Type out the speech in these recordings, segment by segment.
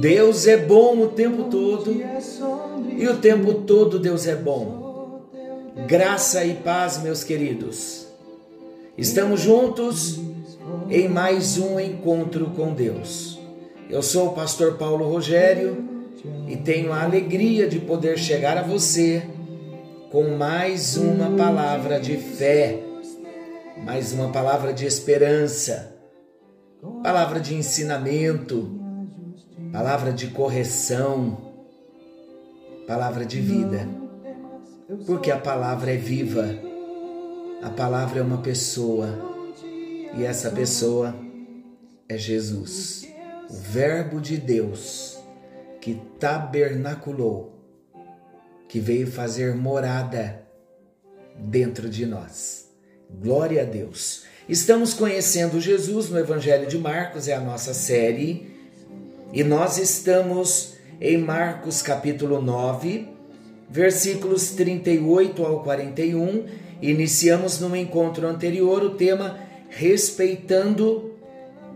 Deus é bom o tempo todo e o tempo todo Deus é bom. Graça e paz, meus queridos. Estamos juntos em mais um encontro com Deus. Eu sou o pastor Paulo Rogério e tenho a alegria de poder chegar a você com mais uma palavra de fé, mais uma palavra de esperança, palavra de ensinamento palavra de correção, palavra de vida. Porque a palavra é viva, a palavra é uma pessoa e essa pessoa é Jesus, o Verbo de Deus que tabernaculou, que veio fazer morada dentro de nós. Glória a Deus. Estamos conhecendo Jesus no Evangelho de Marcos, é a nossa série e nós estamos em Marcos capítulo 9, versículos 38 ao 41. Iniciamos no encontro anterior o tema Respeitando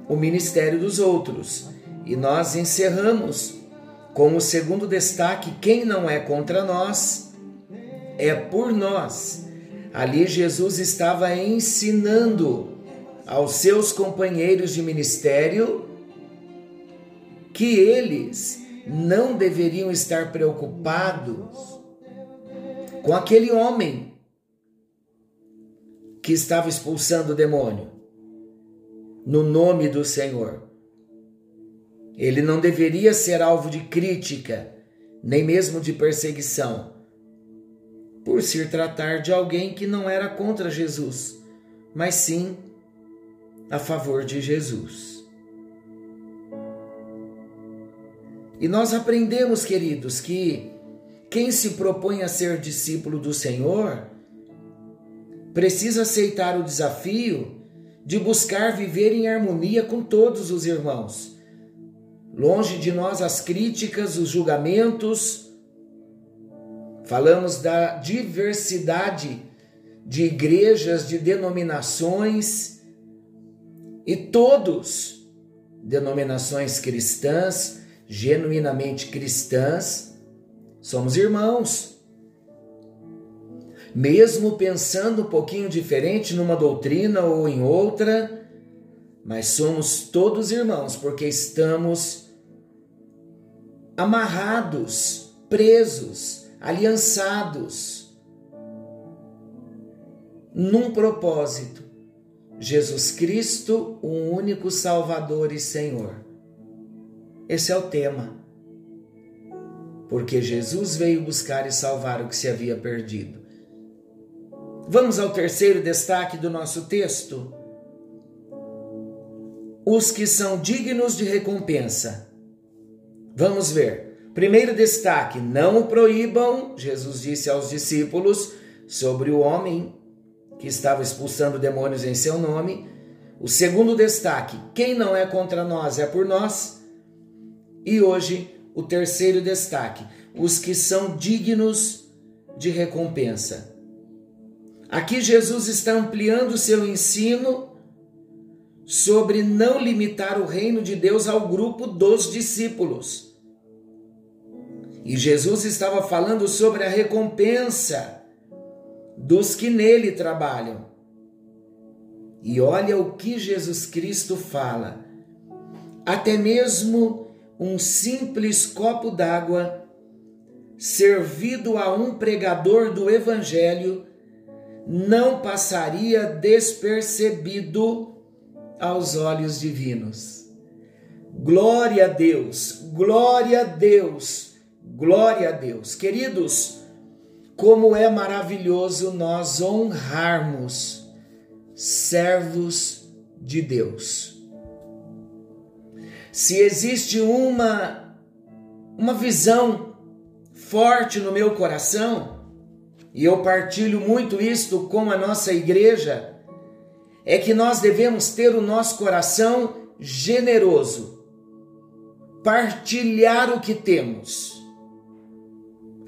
o Ministério dos Outros. E nós encerramos com o segundo destaque: quem não é contra nós é por nós. Ali Jesus estava ensinando aos seus companheiros de ministério que eles não deveriam estar preocupados com aquele homem que estava expulsando o demônio no nome do Senhor. Ele não deveria ser alvo de crítica, nem mesmo de perseguição, por se tratar de alguém que não era contra Jesus, mas sim a favor de Jesus. E nós aprendemos, queridos, que quem se propõe a ser discípulo do Senhor precisa aceitar o desafio de buscar viver em harmonia com todos os irmãos. Longe de nós as críticas, os julgamentos. Falamos da diversidade de igrejas, de denominações, e todos, denominações cristãs, genuinamente cristãs, somos irmãos. Mesmo pensando um pouquinho diferente numa doutrina ou em outra, mas somos todos irmãos porque estamos amarrados, presos, aliançados num propósito: Jesus Cristo, o único Salvador e Senhor. Esse é o tema. Porque Jesus veio buscar e salvar o que se havia perdido. Vamos ao terceiro destaque do nosso texto. Os que são dignos de recompensa. Vamos ver. Primeiro destaque: não o proíbam, Jesus disse aos discípulos sobre o homem que estava expulsando demônios em seu nome. O segundo destaque: quem não é contra nós é por nós. E hoje, o terceiro destaque: os que são dignos de recompensa. Aqui Jesus está ampliando seu ensino sobre não limitar o reino de Deus ao grupo dos discípulos. E Jesus estava falando sobre a recompensa dos que nele trabalham. E olha o que Jesus Cristo fala. Até mesmo um simples copo d'água servido a um pregador do Evangelho não passaria despercebido aos olhos divinos. Glória a Deus, glória a Deus, glória a Deus. Queridos, como é maravilhoso nós honrarmos servos de Deus se existe uma uma visão forte no meu coração, e eu partilho muito isto com a nossa igreja, é que nós devemos ter o nosso coração generoso, partilhar o que temos,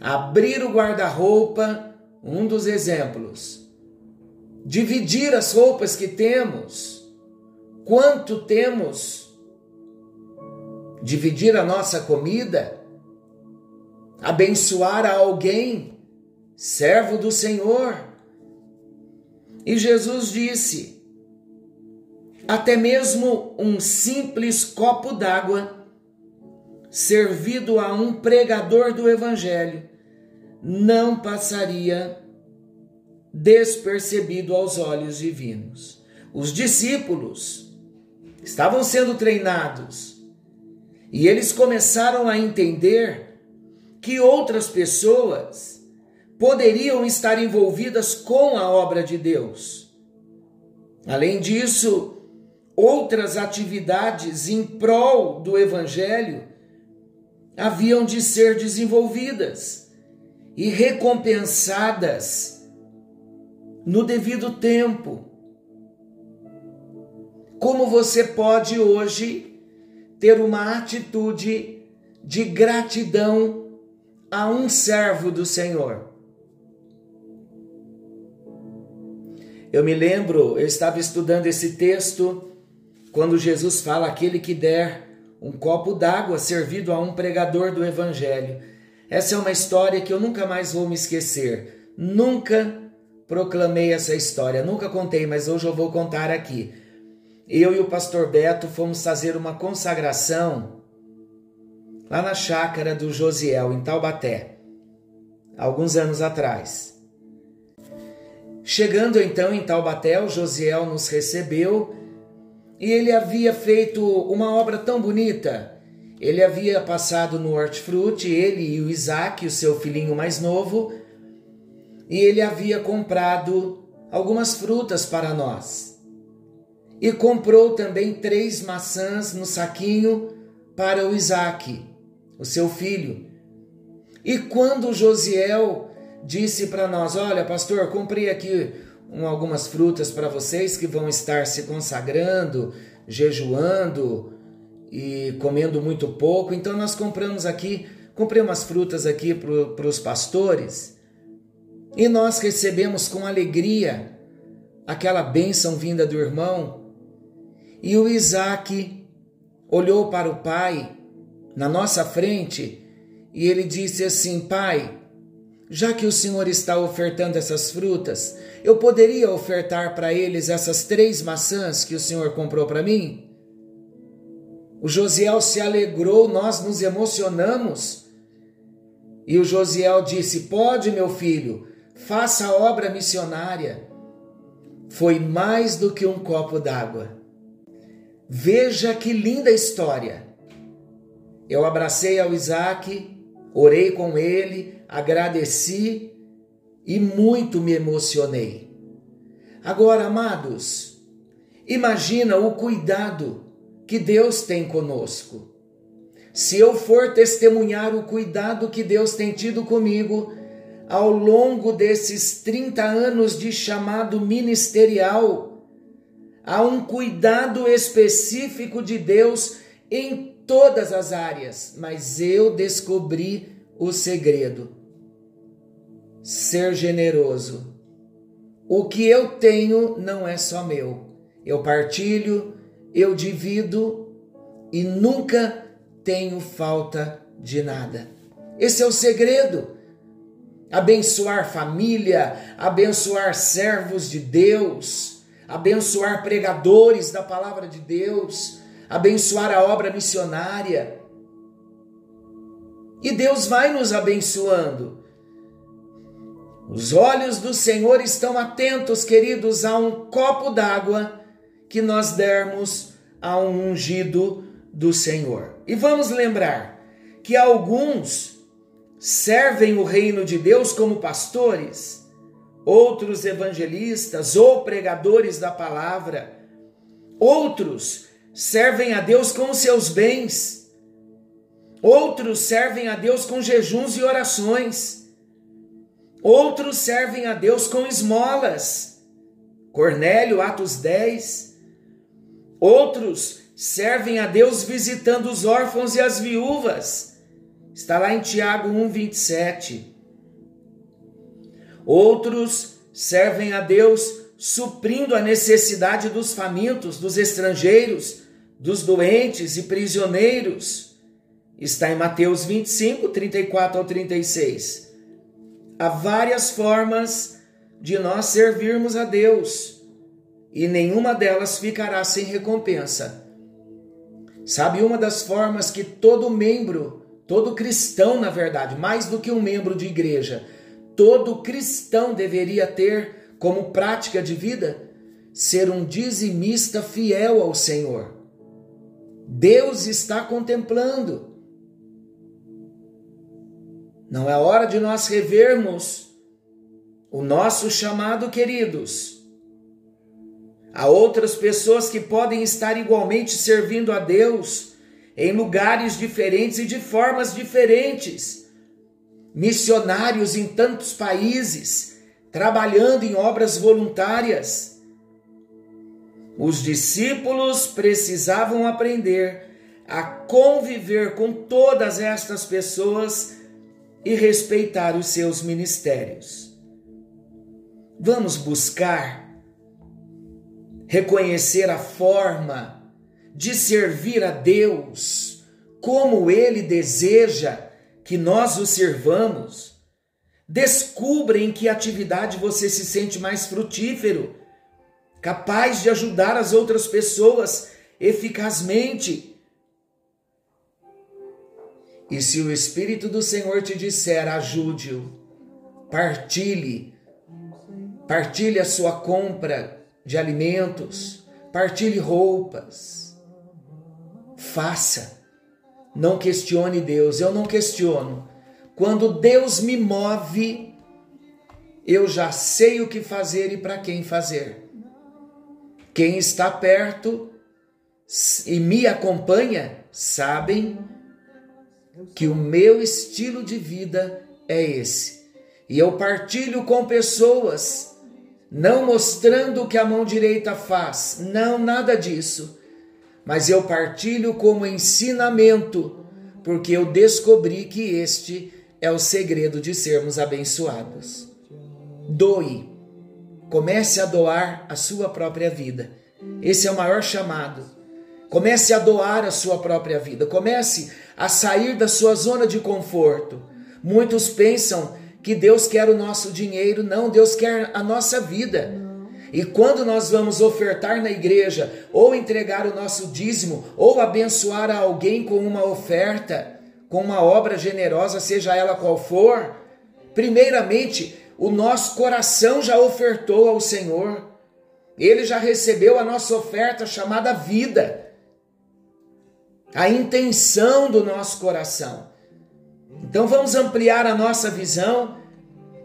abrir o guarda-roupa, um dos exemplos, dividir as roupas que temos, quanto temos, dividir a nossa comida, abençoar a alguém, servo do Senhor. E Jesus disse: até mesmo um simples copo d'água servido a um pregador do Evangelho não passaria despercebido aos olhos divinos. Os discípulos estavam sendo treinados e eles começaram a entender que outras pessoas poderiam estar envolvidas com a obra de Deus. Além disso, outras atividades em prol do Evangelho haviam de ser desenvolvidas e recompensadas no devido tempo. Como você pode hoje ter uma atitude de gratidão a um servo do Senhor? Eu me lembro, eu estava estudando esse texto quando Jesus fala aquele que der um copo d'água servido a um pregador do evangelho. Essa é uma história que eu nunca mais vou me esquecer. Nunca proclamei essa história, nunca contei, mas hoje eu vou contar aqui. Eu e o pastor Beto fomos fazer uma consagração lá na chácara do Josiel, em Taubaté, alguns anos atrás. Chegando então em Taubaté, o Josiel nos recebeu e ele havia feito uma obra tão bonita. Ele havia passado no hortifruti, ele e o Isaac, o seu filhinho mais novo, e ele havia comprado algumas frutas para nós. E comprou também três maçãs no saquinho para o Isaac, o seu filho. E quando Josiel disse para nós: Olha, pastor, comprei aqui um, algumas frutas para vocês que vão estar se consagrando, jejuando e comendo muito pouco. Então nós compramos aqui, comprei umas frutas aqui para os pastores e nós recebemos com alegria aquela bênção vinda do irmão. E o Isaac olhou para o pai na nossa frente e ele disse assim: Pai, já que o Senhor está ofertando essas frutas, eu poderia ofertar para eles essas três maçãs que o Senhor comprou para mim? O Josiel se alegrou, nós nos emocionamos. E o Josiel disse: Pode, meu filho, faça a obra missionária. Foi mais do que um copo d'água. Veja que linda história. Eu abracei ao Isaac, orei com ele, agradeci e muito me emocionei. Agora, amados, imagina o cuidado que Deus tem conosco. Se eu for testemunhar o cuidado que Deus tem tido comigo ao longo desses 30 anos de chamado ministerial, há um cuidado específico de Deus em todas as áreas, mas eu descobri o segredo ser generoso. O que eu tenho não é só meu. Eu partilho, eu divido e nunca tenho falta de nada. Esse é o segredo. Abençoar família, abençoar servos de Deus, abençoar pregadores da palavra de Deus, abençoar a obra missionária. E Deus vai nos abençoando. Os olhos do Senhor estão atentos, queridos, a um copo d'água que nós dermos a um ungido do Senhor. E vamos lembrar que alguns servem o reino de Deus como pastores, outros evangelistas ou pregadores da palavra, outros servem a Deus com seus bens. Outros servem a Deus com jejuns e orações. Outros servem a Deus com esmolas. Cornélio, Atos 10. Outros servem a Deus visitando os órfãos e as viúvas. Está lá em Tiago 1, 27. Outros servem a Deus suprindo a necessidade dos famintos, dos estrangeiros, dos doentes e prisioneiros. Está em Mateus 25, 34 ao 36. Há várias formas de nós servirmos a Deus e nenhuma delas ficará sem recompensa. Sabe uma das formas que todo membro, todo cristão, na verdade, mais do que um membro de igreja, todo cristão deveria ter como prática de vida? Ser um dizimista fiel ao Senhor. Deus está contemplando. Não é hora de nós revermos o nosso chamado, queridos. Há outras pessoas que podem estar igualmente servindo a Deus em lugares diferentes e de formas diferentes. Missionários em tantos países, trabalhando em obras voluntárias. Os discípulos precisavam aprender a conviver com todas estas pessoas e respeitar os seus ministérios. Vamos buscar reconhecer a forma de servir a Deus como Ele deseja que nós o servamos. Descubra em que atividade você se sente mais frutífero, capaz de ajudar as outras pessoas eficazmente. E se o Espírito do Senhor te disser, ajude-o, partilhe, partilhe a sua compra de alimentos, partilhe roupas. Faça. Não questione Deus, eu não questiono. Quando Deus me move, eu já sei o que fazer e para quem fazer. Quem está perto e me acompanha sabem que o meu estilo de vida é esse. E eu partilho com pessoas não mostrando o que a mão direita faz, não, nada disso. Mas eu partilho como ensinamento, porque eu descobri que este é o segredo de sermos abençoados. Doe, comece a doar a sua própria vida. Esse é o maior chamado. Comece a doar a sua própria vida. Comece a sair da sua zona de conforto. Muitos pensam que Deus quer o nosso dinheiro, não, Deus quer a nossa vida. E quando nós vamos ofertar na igreja, ou entregar o nosso dízimo, ou abençoar a alguém com uma oferta, com uma obra generosa, seja ela qual for, primeiramente, o nosso coração já ofertou ao Senhor. Ele já recebeu a nossa oferta chamada vida. A intenção do nosso coração. Então vamos ampliar a nossa visão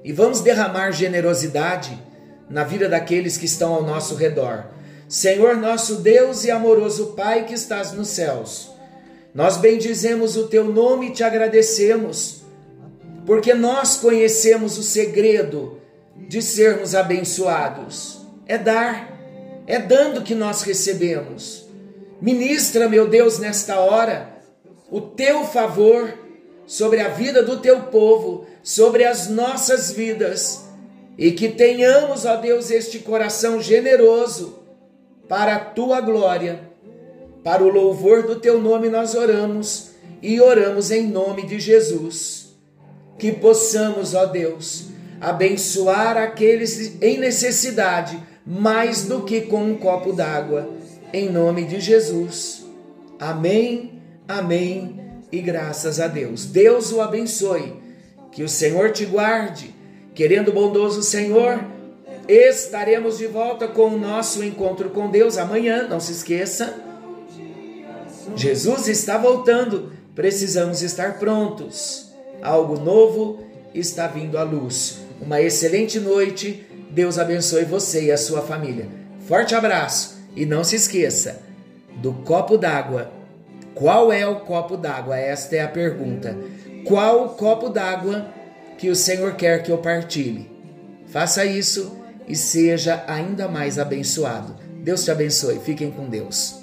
e vamos derramar generosidade na vida daqueles que estão ao nosso redor. Senhor nosso Deus e amoroso Pai que estás nos céus, nós bendizemos o teu nome e te agradecemos, porque nós conhecemos o segredo de sermos abençoados. É dar, é dando que nós recebemos. Ministra, meu Deus, nesta hora, o teu favor sobre a vida do teu povo, sobre as nossas vidas, e que tenhamos, ó Deus, este coração generoso para a tua glória, para o louvor do teu nome nós oramos e oramos em nome de Jesus. Que possamos, ó Deus, abençoar aqueles em necessidade mais do que com um copo d'água, em nome de Jesus. Amém, amém e graças a Deus. Deus o abençoe, que o Senhor te guarde. Querendo bondoso Senhor, estaremos de volta com o nosso encontro com Deus amanhã, não se esqueça. Jesus está voltando, precisamos estar prontos. Algo novo está vindo à luz. Uma excelente noite. Deus abençoe você e a sua família. Forte abraço e não se esqueça do copo d'água Qual é o copo d'água? Esta é a pergunta. Qual o copo d'água que o Senhor quer que eu partilhe? Faça isso e seja ainda mais abençoado. Deus te abençoe. Fiquem com Deus.